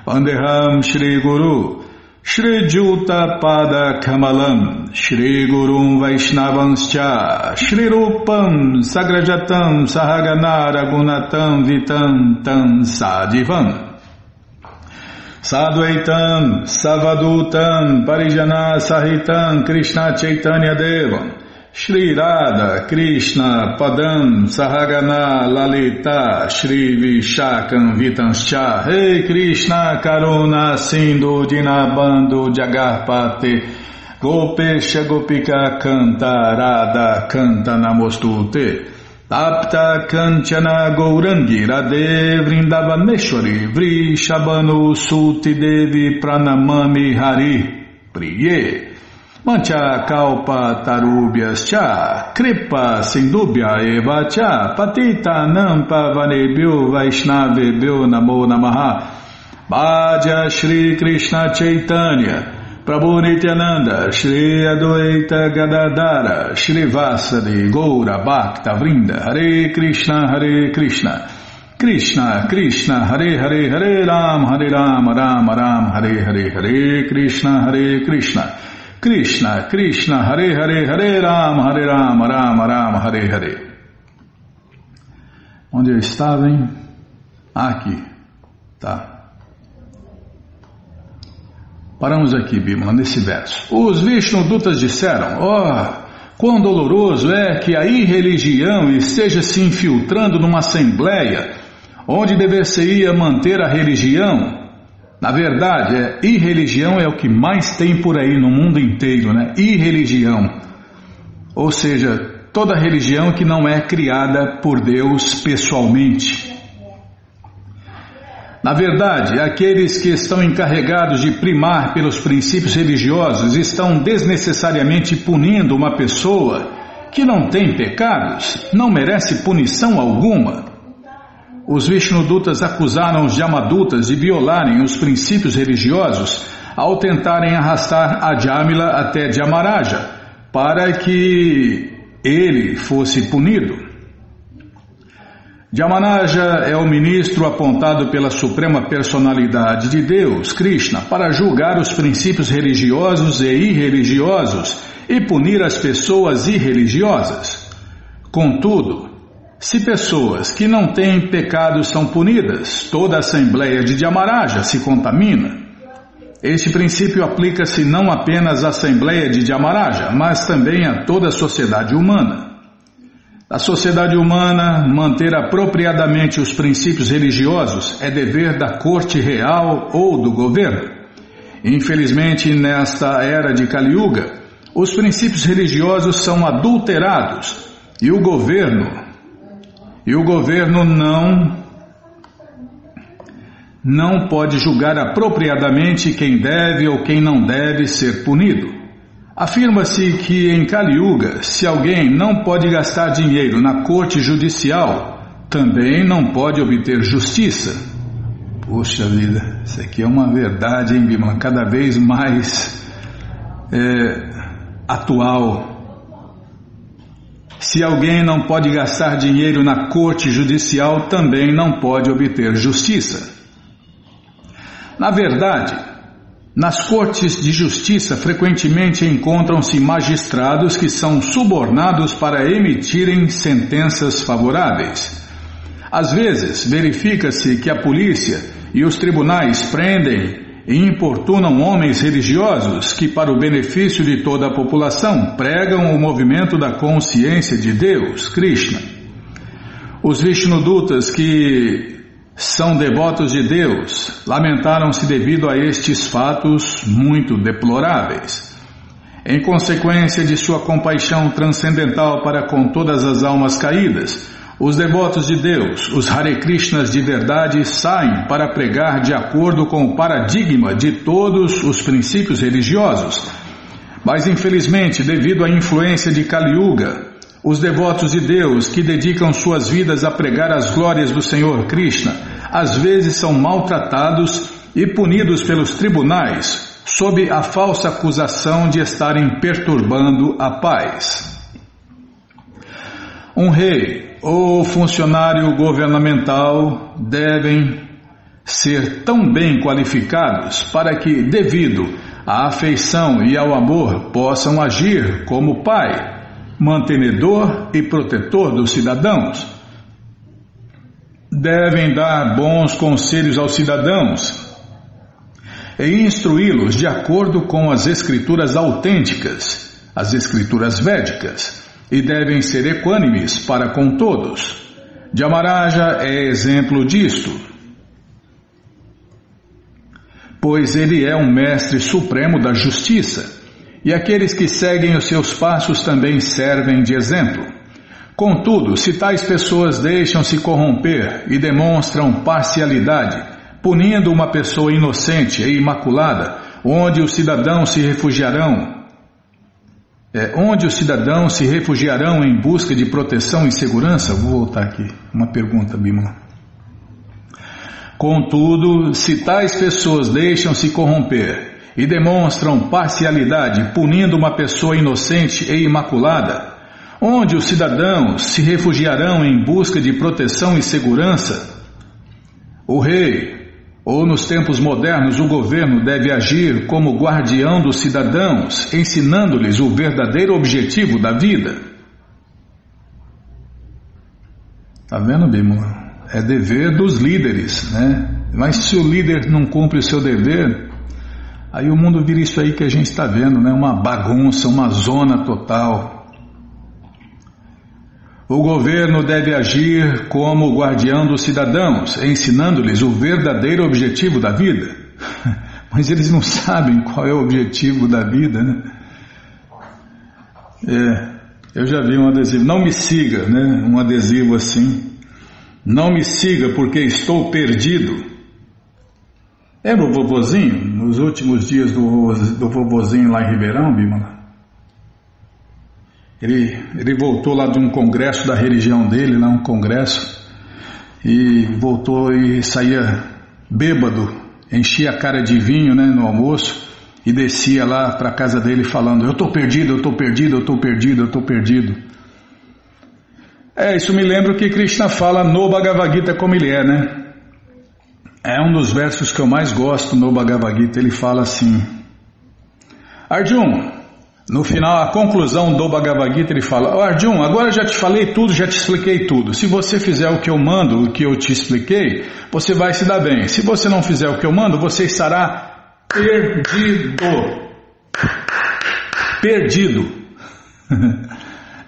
Vandeham Shri Guru Shri Juta Pada Kamalam, Shri Gurum Vaishnavanscha, Shri Rupam Sagrajatam Sahaganara Gunatam Vitam Tam Sadivam. Sadvaitam Savadutam Parijana Sahitam Krishna Chaitanya Devam Shri Radha Krishna Padam Sahagana Lalita Shri Vishakam Vitanscha Rei Krishna Karuna Sindhu Dinabando Jagarpate Gopesha Gopika Canta Canta Namostute Tapta Kanchana Gourangi Radhe Vrindavaneshwari Vrishabhanu Suti Devi Pranamami Hari Priye Mancha kalpa tarubhyas cha, kripa sindubhya eva cha, patita nampa vanebhyo vaishnavebhyo namo namaha. Bhaja Shri Krishna Chaitanya, Prabhu Nityananda, Shri Adwaita Gadadara, Shri Vasadi, Goura Bhakta Vrinda, Hare Krishna, Hare Krishna, Krishna, Krishna, Hare Hare, Hare Ram, Hare Ram, Ram Ram, Hare Hare, Hare Krishna, Hare Krishna. Krishna, Krishna, Hare Hare, Hare Ram, Hare Ram, Ram Ram, Hare Hare. Onde eu estava, hein? aqui. Tá. Paramos aqui, Bimala, nesse verso. Os Vishnudutas disseram, oh, quão doloroso é que a irreligião esteja se infiltrando numa assembleia onde dever-se-ia manter a religião na verdade, é, irreligião é o que mais tem por aí no mundo inteiro, né? Irreligião. Ou seja, toda religião que não é criada por Deus pessoalmente. Na verdade, aqueles que estão encarregados de primar pelos princípios religiosos estão desnecessariamente punindo uma pessoa que não tem pecados, não merece punição alguma. Os Vishnudutas acusaram os Yamadutas de violarem os princípios religiosos ao tentarem arrastar a Jamila até Jamaraja para que ele fosse punido. Jamanaja é o ministro apontado pela Suprema Personalidade de Deus, Krishna, para julgar os princípios religiosos e irreligiosos e punir as pessoas irreligiosas. Contudo, se pessoas que não têm pecados são punidas, toda a Assembleia de Dhamaraja se contamina. Este princípio aplica-se não apenas à Assembleia de Dhamaraja, mas também a toda a sociedade humana. A sociedade humana manter apropriadamente os princípios religiosos é dever da corte real ou do governo. Infelizmente, nesta era de Kali Yuga, os princípios religiosos são adulterados e o governo e o governo não não pode julgar apropriadamente quem deve ou quem não deve ser punido. Afirma-se que em Kali Yuga, se alguém não pode gastar dinheiro na corte judicial, também não pode obter justiça. Puxa vida, isso aqui é uma verdade, hein, Bima? Cada vez mais é, atual. Se alguém não pode gastar dinheiro na corte judicial, também não pode obter justiça. Na verdade, nas cortes de justiça frequentemente encontram-se magistrados que são subornados para emitirem sentenças favoráveis. Às vezes, verifica-se que a polícia e os tribunais prendem e importunam homens religiosos que, para o benefício de toda a população, pregam o movimento da consciência de Deus, Krishna. Os Vishnudutas que são devotos de Deus lamentaram-se devido a estes fatos muito deploráveis. Em consequência de sua compaixão transcendental para com todas as almas caídas, os devotos de Deus, os Hare Krishnas de verdade, saem para pregar de acordo com o paradigma de todos os princípios religiosos. Mas infelizmente, devido à influência de Kali Yuga, os devotos de Deus que dedicam suas vidas a pregar as glórias do Senhor Krishna, às vezes são maltratados e punidos pelos tribunais sob a falsa acusação de estarem perturbando a paz. Um rei ou funcionário governamental devem ser tão bem qualificados para que, devido à afeição e ao amor, possam agir como pai, mantenedor e protetor dos cidadãos. Devem dar bons conselhos aos cidadãos e instruí-los de acordo com as escrituras autênticas as escrituras védicas, e devem ser equânimes para com todos. Jamaraja é exemplo disto, pois ele é um mestre supremo da justiça, e aqueles que seguem os seus passos também servem de exemplo. Contudo, se tais pessoas deixam-se corromper e demonstram parcialidade, punindo uma pessoa inocente e imaculada, onde os cidadãos se refugiarão é, onde os cidadãos se refugiarão em busca de proteção e segurança? Vou voltar aqui. Uma pergunta, Bimala. Contudo, se tais pessoas deixam-se corromper e demonstram parcialidade, punindo uma pessoa inocente e imaculada, onde os cidadãos se refugiarão em busca de proteção e segurança? O rei, ou nos tempos modernos, o governo deve agir como guardião dos cidadãos, ensinando-lhes o verdadeiro objetivo da vida. Tá vendo, Bimo? É dever dos líderes, né? Mas se o líder não cumpre o seu dever, aí o mundo vira isso aí que a gente está vendo, né? Uma bagunça, uma zona total. O governo deve agir como guardião dos cidadãos, ensinando-lhes o verdadeiro objetivo da vida. Mas eles não sabem qual é o objetivo da vida, né? É, eu já vi um adesivo, não me siga, né? Um adesivo assim. Não me siga porque estou perdido. Lembra o vovozinho? Nos últimos dias do, do vovozinho lá em Ribeirão, Bimala? Ele, ele voltou lá de um congresso da religião dele, lá um congresso, e voltou e saía bêbado, enchia a cara de vinho né, no almoço e descia lá para a casa dele falando: Eu estou perdido, eu estou perdido, eu estou perdido, eu estou perdido. É, isso me lembra o que Krishna fala no Bhagavad Gita como ele é, né? É um dos versos que eu mais gosto no Bhagavad Gita. Ele fala assim: Arjun, no final, a conclusão do Bhagavad Gita, ele fala: oh, Arjun, agora já te falei tudo, já te expliquei tudo. Se você fizer o que eu mando, o que eu te expliquei, você vai se dar bem. Se você não fizer o que eu mando, você estará perdido. Perdido.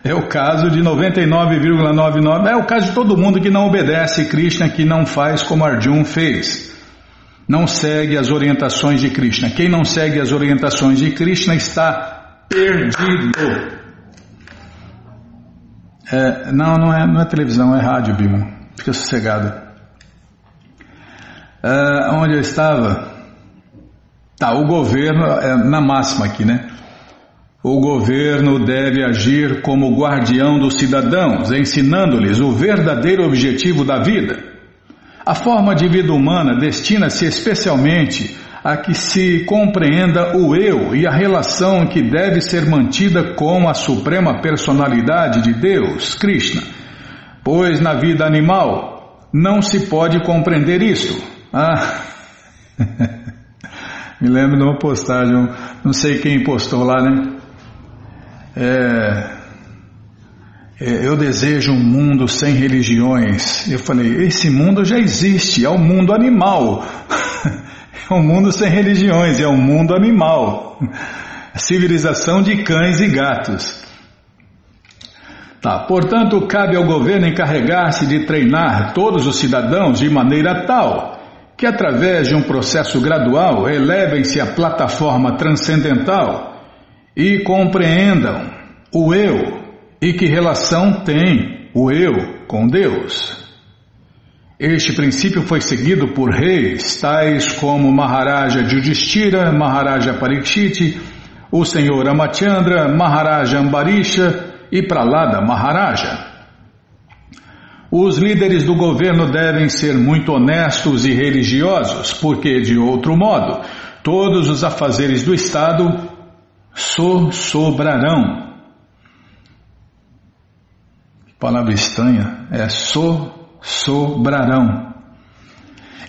É o caso de 99,99. É o caso de todo mundo que não obedece Krishna, que não faz como Arjun fez. Não segue as orientações de Krishna. Quem não segue as orientações de Krishna está perdido. É, não, não é, não é televisão, é rádio, Bimo. Fica sossegado. É, onde eu estava? Tá, o governo, é, na máxima aqui, né? O governo deve agir como guardião dos cidadãos, ensinando-lhes o verdadeiro objetivo da vida. A forma de vida humana destina-se especialmente a que se compreenda o eu e a relação que deve ser mantida com a suprema personalidade de Deus, Krishna. Pois na vida animal não se pode compreender isto. Ah, me lembro de uma postagem, não sei quem postou lá, né? É, é, eu desejo um mundo sem religiões. Eu falei, esse mundo já existe, é o mundo animal. É um mundo sem religiões, é um mundo animal. Civilização de cães e gatos. Tá, portanto, cabe ao governo encarregar-se de treinar todos os cidadãos de maneira tal que, através de um processo gradual, elevem-se à plataforma transcendental e compreendam o eu e que relação tem o eu com Deus. Este princípio foi seguido por reis tais como Maharaja Yudhishthira, Maharaja Parikshit, o senhor Amachandra, Maharaja Ambarisha e Pralada Maharaja. Os líderes do governo devem ser muito honestos e religiosos, porque, de outro modo, todos os afazeres do Estado so sobrarão. Que palavra estranha, é so sobrarão.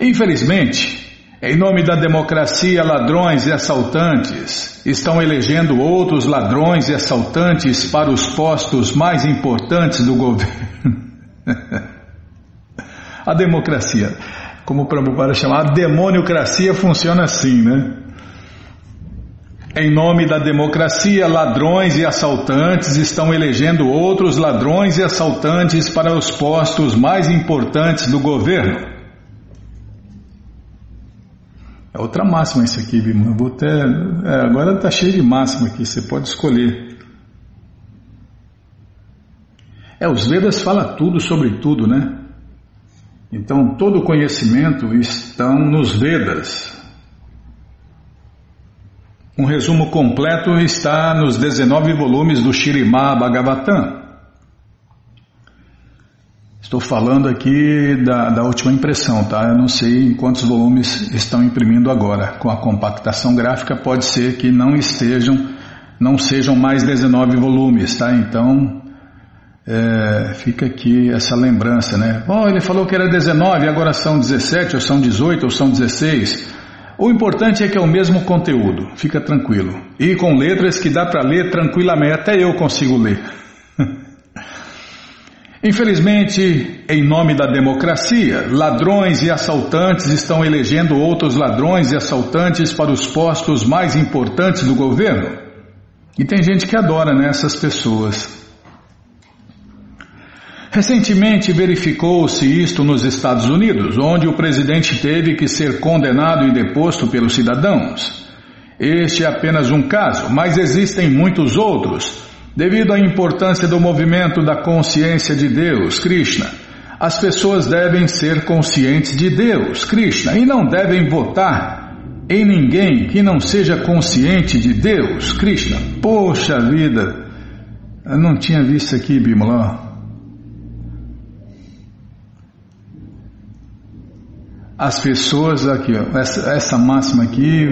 Infelizmente, em nome da democracia, ladrões e assaltantes estão elegendo outros ladrões e assaltantes para os postos mais importantes do governo. a democracia, como o Prabhupada chama, a demoniocracia funciona assim, né? Em nome da democracia, ladrões e assaltantes estão elegendo outros ladrões e assaltantes para os postos mais importantes do governo. É outra máxima isso aqui, Bima. Vou até, é, agora está cheio de máxima aqui, você pode escolher. É, os Vedas falam tudo sobre tudo, né? Então, todo o conhecimento estão nos Vedas. Um resumo completo está nos 19 volumes do Shirimá Bhagavatam. Estou falando aqui da, da, última impressão, tá? Eu não sei em quantos volumes estão imprimindo agora. Com a compactação gráfica pode ser que não estejam, não sejam mais 19 volumes, tá? Então, é, fica aqui essa lembrança, né? Bom, ele falou que era 19, agora são 17, ou são 18, ou são 16. O importante é que é o mesmo conteúdo, fica tranquilo. E com letras que dá para ler tranquilamente, até eu consigo ler. Infelizmente, em nome da democracia, ladrões e assaltantes estão elegendo outros ladrões e assaltantes para os postos mais importantes do governo. E tem gente que adora né, pessoas. Recentemente verificou-se isto nos Estados Unidos, onde o presidente teve que ser condenado e deposto pelos cidadãos. Este é apenas um caso, mas existem muitos outros. Devido à importância do movimento da consciência de Deus, Krishna, as pessoas devem ser conscientes de Deus, Krishna, e não devem votar em ninguém que não seja consciente de Deus, Krishna. Poxa vida, eu não tinha visto aqui, Bimala. As pessoas aqui, ó, essa, essa máxima aqui,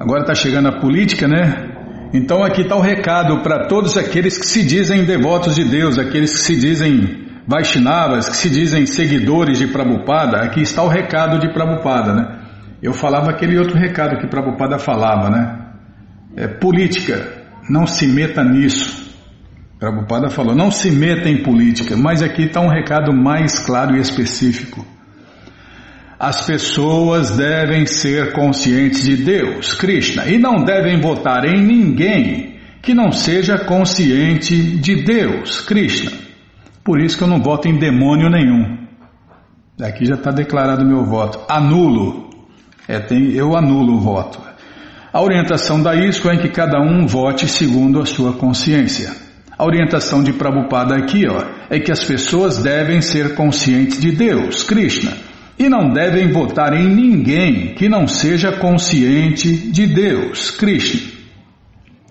agora está chegando a política, né? Então aqui está o recado para todos aqueles que se dizem devotos de Deus, aqueles que se dizem Vaishnavas, que se dizem seguidores de Prabhupada, aqui está o recado de Prabhupada, né? Eu falava aquele outro recado que Prabhupada falava, né? É, política, não se meta nisso. Prabhupada falou, não se meta em política, mas aqui está um recado mais claro e específico. As pessoas devem ser conscientes de Deus, Krishna, e não devem votar em ninguém que não seja consciente de Deus, Krishna. Por isso que eu não voto em demônio nenhum. Aqui já está declarado meu voto. Anulo. É, tem, eu anulo o voto. A orientação da ISCO é que cada um vote segundo a sua consciência. A orientação de Prabhupada aqui ó, é que as pessoas devem ser conscientes de Deus, Krishna e não devem votar em ninguém que não seja consciente de Deus, Krishna.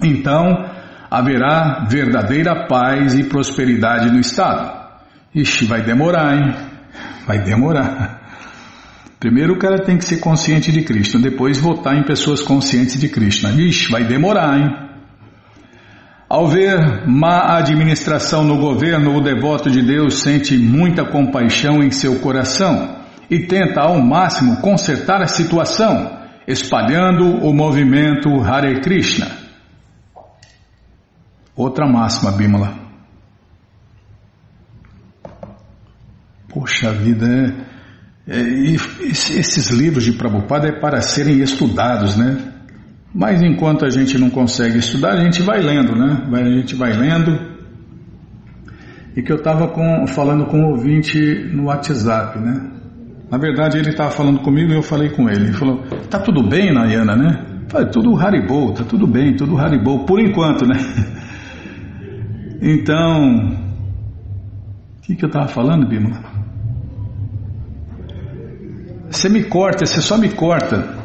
Então, haverá verdadeira paz e prosperidade no Estado. Ixi, vai demorar, hein? Vai demorar. Primeiro o cara tem que ser consciente de Krishna, depois votar em pessoas conscientes de Krishna. Ixi, vai demorar, hein? Ao ver má administração no governo, o devoto de Deus sente muita compaixão em seu coração e tenta ao máximo consertar a situação, espalhando o movimento Hare Krishna. Outra máxima, Bimala. Poxa vida, é, é, esses livros de Prabhupada é para serem estudados, né? Mas enquanto a gente não consegue estudar, a gente vai lendo, né? A gente vai lendo. E que eu estava falando com um ouvinte no WhatsApp, né? Na verdade, ele estava falando comigo e eu falei com ele. Ele falou: Tá tudo bem, Nayana, né? falei: Tudo Haribo, tá tudo bem, tudo Haribo, por enquanto, né? Então, o que, que eu estava falando, Bima? Você me corta, você só me corta.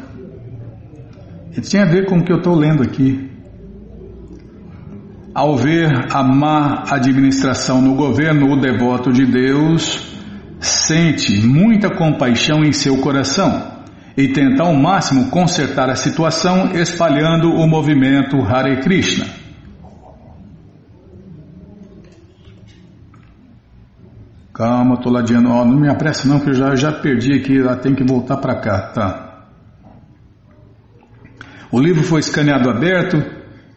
Isso tinha a ver com o que eu estou lendo aqui. Ao ver a má administração no governo, o devoto de Deus sente muita compaixão em seu coração e tenta ao máximo consertar a situação espalhando o movimento Hare Krishna. Calma, estou ladeando. Oh, não me apresse não, que eu já, já perdi aqui, ela tem que voltar para cá, tá? O livro foi escaneado aberto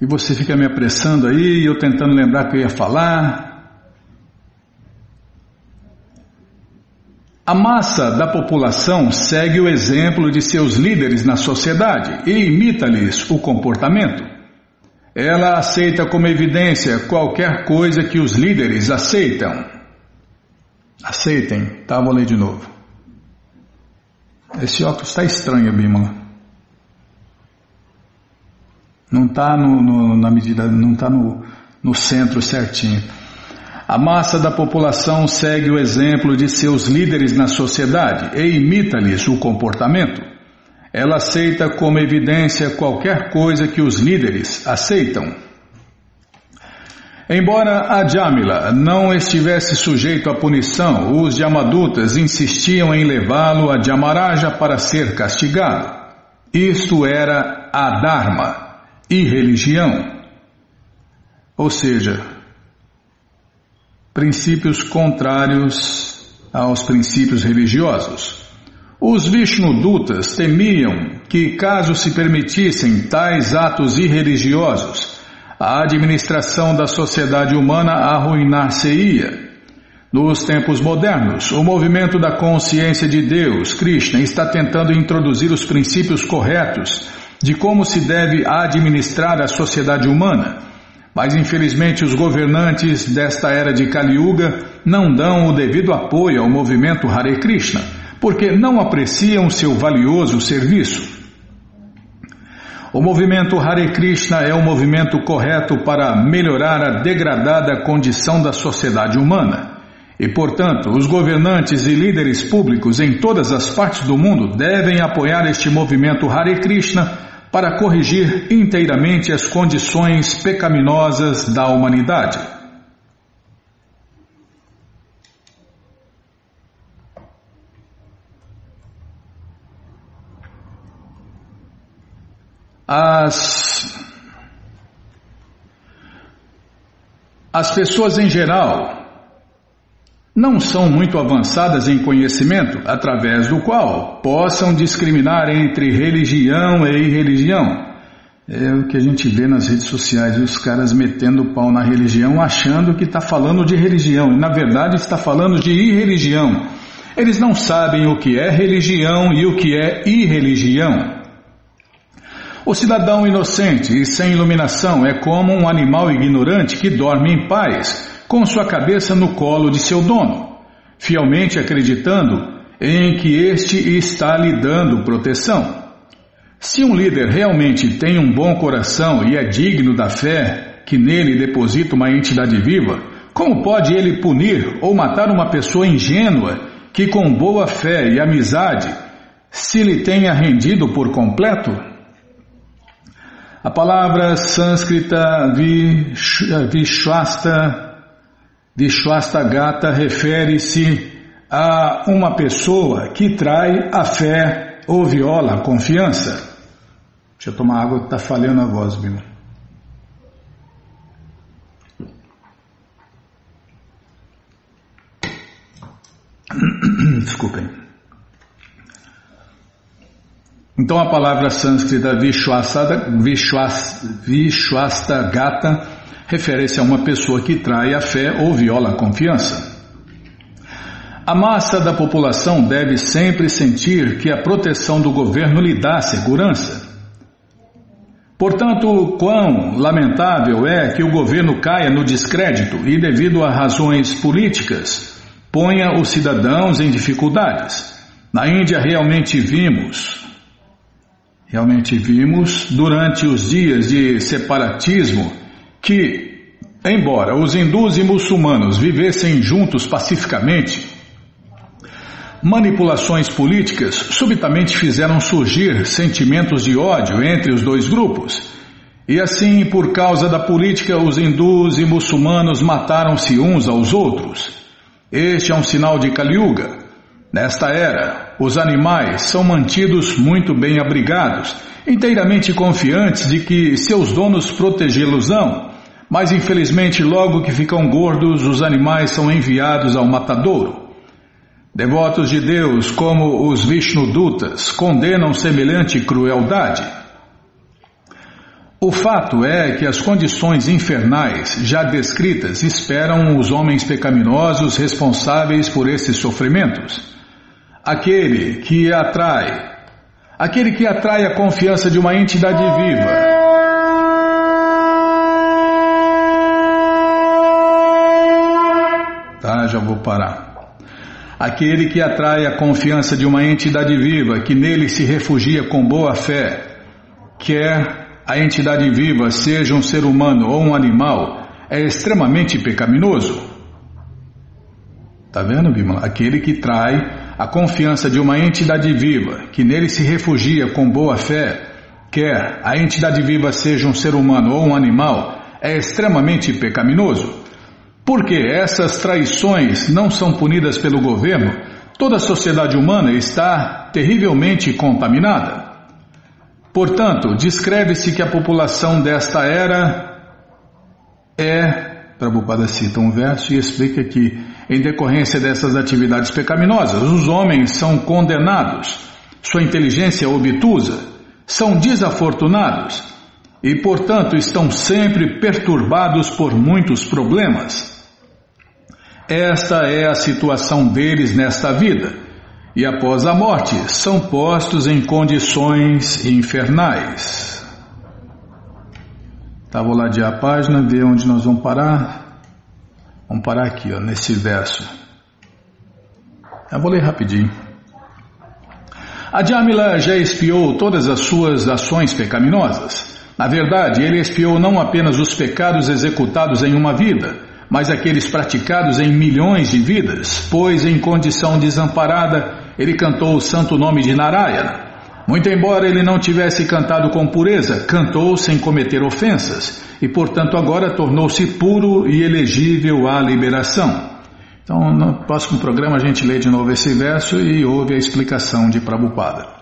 e você fica me apressando aí, eu tentando lembrar que eu ia falar. A massa da população segue o exemplo de seus líderes na sociedade e imita-lhes o comportamento. Ela aceita como evidência qualquer coisa que os líderes aceitam. Aceitem, tá? Vou ler de novo. Esse óculos está estranho, Bímola. Não está na medida, não está no, no centro certinho. A massa da população segue o exemplo de seus líderes na sociedade e imita-lhes o comportamento. Ela aceita como evidência qualquer coisa que os líderes aceitam. Embora a Jamila não estivesse sujeito à punição, os Yamadutas insistiam em levá-lo a Jamaraja para ser castigado. Isto era a Dharma, irreligião. Ou seja, princípios contrários aos princípios religiosos. Os Vishnudutas temiam que, caso se permitissem tais atos irreligiosos, a administração da sociedade humana arruinar-se-ia. Nos tempos modernos, o movimento da consciência de Deus, Krishna, está tentando introduzir os princípios corretos de como se deve administrar a sociedade humana mas infelizmente os governantes desta era de Kali Yuga não dão o devido apoio ao movimento Hare Krishna, porque não apreciam seu valioso serviço. O movimento Hare Krishna é o movimento correto para melhorar a degradada condição da sociedade humana. E, portanto, os governantes e líderes públicos em todas as partes do mundo devem apoiar este movimento Hare Krishna para corrigir inteiramente as condições pecaminosas da humanidade. As, as pessoas em geral não são muito avançadas em conhecimento, através do qual possam discriminar entre religião e irreligião. É o que a gente vê nas redes sociais, os caras metendo pau na religião, achando que está falando de religião, e na verdade está falando de irreligião. Eles não sabem o que é religião e o que é irreligião. O cidadão inocente e sem iluminação é como um animal ignorante que dorme em paz com sua cabeça no colo de seu dono, fielmente acreditando em que este está lhe dando proteção. Se um líder realmente tem um bom coração e é digno da fé que nele deposita uma entidade viva, como pode ele punir ou matar uma pessoa ingênua que, com boa fé e amizade, se lhe tenha rendido por completo? A palavra sânscrita Vishwasta Vishwastagata refere-se a uma pessoa que trai a fé ou viola a confiança. Deixa eu tomar água que está falhando a voz, Bima. Desculpem. Então a palavra sânscrita Vishwastagata refere-se a uma pessoa que trai a fé ou viola a confiança. A massa da população deve sempre sentir que a proteção do governo lhe dá segurança. Portanto, quão lamentável é que o governo caia no descrédito e, devido a razões políticas, ponha os cidadãos em dificuldades. Na Índia realmente vimos, realmente vimos, durante os dias de separatismo, que, embora os hindus e muçulmanos vivessem juntos pacificamente, manipulações políticas subitamente fizeram surgir sentimentos de ódio entre os dois grupos. E assim, por causa da política, os hindus e muçulmanos mataram-se uns aos outros. Este é um sinal de Kaliuga. Nesta era, os animais são mantidos muito bem abrigados, inteiramente confiantes de que seus donos protegê-los-ão mas infelizmente, logo que ficam gordos, os animais são enviados ao matadouro. Devotos de Deus, como os Vishnudutas, condenam semelhante crueldade. O fato é que as condições infernais já descritas esperam os homens pecaminosos responsáveis por esses sofrimentos. aquele que atrai, aquele que atrai a confiança de uma entidade viva. Parar. Aquele que atrai a confiança de uma entidade viva que nele se refugia com boa fé, quer a entidade viva seja um ser humano ou um animal, é extremamente pecaminoso. Tá vendo, Bimala? Aquele que trai a confiança de uma entidade viva, que nele se refugia com boa fé, quer a entidade viva seja um ser humano ou um animal, é extremamente pecaminoso. Porque essas traições não são punidas pelo governo, toda a sociedade humana está terrivelmente contaminada. Portanto, descreve-se que a população desta era é. Prabhupada cita um verso e explica que, em decorrência dessas atividades pecaminosas, os homens são condenados, sua inteligência obtusa, são desafortunados e, portanto, estão sempre perturbados por muitos problemas. Esta é a situação deles nesta vida e após a morte são postos em condições infernais. Tá, vou ladear a página, ver onde nós vamos parar. Vamos parar aqui, ó, nesse verso. Eu vou ler rapidinho. A Jamila já espiou todas as suas ações pecaminosas. Na verdade, ele espiou não apenas os pecados executados em uma vida, mas aqueles praticados em milhões de vidas, pois em condição desamparada ele cantou o santo nome de Narayana. Muito embora ele não tivesse cantado com pureza, cantou sem cometer ofensas e, portanto, agora tornou-se puro e elegível à liberação. Então, no próximo programa a gente lê de novo esse verso e ouve a explicação de Prabhupada.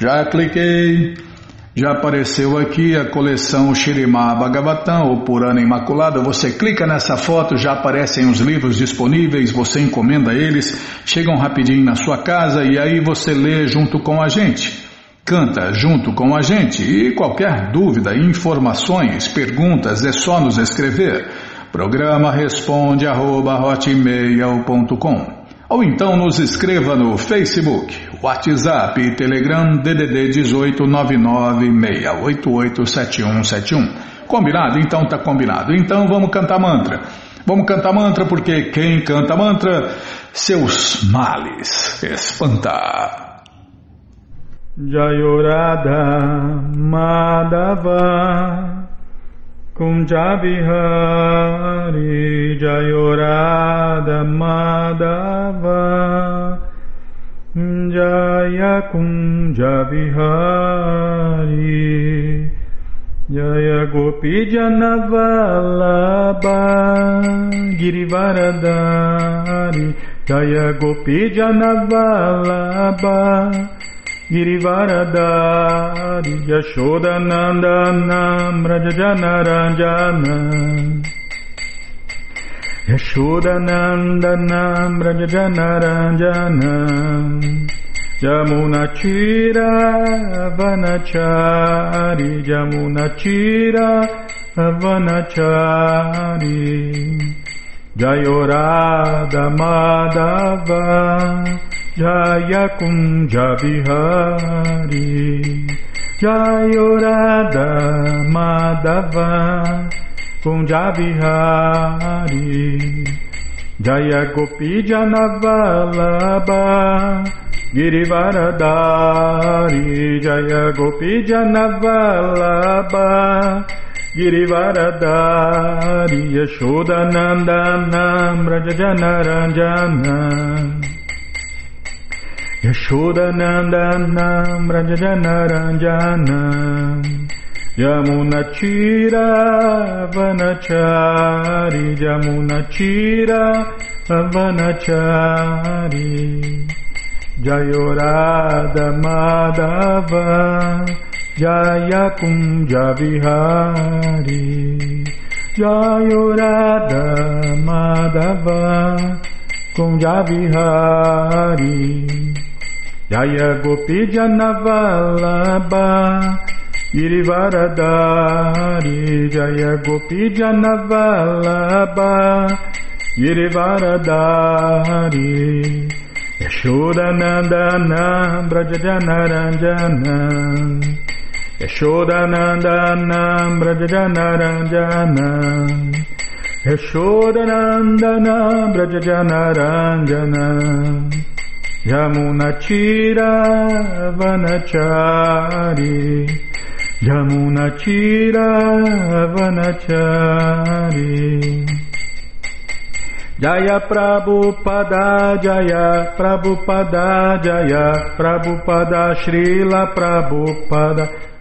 Já cliquei. Já apareceu aqui a coleção Shirimá Bhagavatam, ou Purana Imaculada. Você clica nessa foto, já aparecem os livros disponíveis, você encomenda eles, chegam rapidinho na sua casa e aí você lê junto com a gente. Canta junto com a gente e qualquer dúvida, informações, perguntas é só nos escrever. Programa responde arroba, ou então nos escreva no Facebook, WhatsApp e Telegram DDD 18 996887171. Combinado? Então tá combinado. Então vamos cantar mantra. Vamos cantar mantra porque quem canta mantra, seus males espanta. Jayorada Madhava Kunjabihari Jayorada Madhava. Jaya Kunjabihari Jaya Gopi Janavalabha Girivaradari Jaya Gopi Janavalabha Girivaradari Yashodanandana Brajajanaranjana Yashodanandana Brajajanaranjana Jamunachira Vanachari Jamunachira Vanachari Jayorada Madhava Jaya Kunja Bihari Jayorada Madhava Kunja Bihari Jaya Gopi Janavalabha Girivaradari Jaya Gopi Janavalabha Girivaradari Yashodanandana Brajajanaranjana Yashodanandanam Yashoda Nandanam Rajajanaranjanam Yamuna Chira Vanachari. Yamuna Chira Vanachari Jayorada Madhava Jayakum Javihari Jayorada Madhava Kum Javihari Jaya Gopi Janavalabha Girivaradari Jaya Gopi Janavalabha Girivaradari Yashodanandana Brajajanaranjana. Yashodanandana Brajajanaranjana. Yashodanandana Brajajanaranjana Yamunachira Vanachari. Yamunachira Vanachari. Jaya Prabhupada Jaya Prabhupada Jaya Prabhupada Srila Prabhupada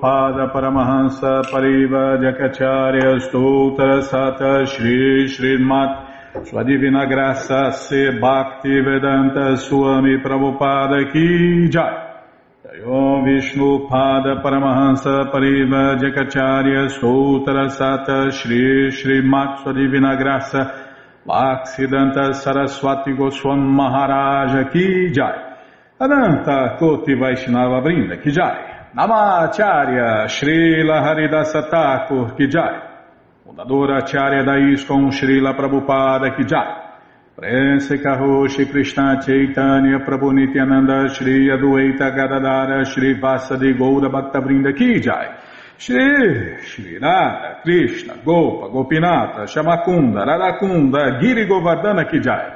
Pada Paramahansa Pariva Jakacharya Stoutra Sata Shri Srimat Sua Divina Graça Se Bhakti Vedanta Swami Prabhupada Ki Jai. Om Vishnu Pada Paramahansa Pariva Jakacharya Stoutra Sata Shri Srimat Sua Divina Graça Bhaksidanta Saraswati Goswam Maharaja Ki Jai. Ananta Koti Vaishnava Brinda Kijai, Namacharya Srila Haridasa Thakur Kijai, Fundadora Acharya da ISKCON Srila Prabhupada Kijai, Prense Karoshi Krishna Chaitanya Prabhu Nityananda Shri Adueita Gadadara Shri Vasadi Goura Bhakta Brinda Kijai, Shri Shri Radha Krishna Gopa Gopinata Shamakunda Radakunda Giri Govardhana Kijai,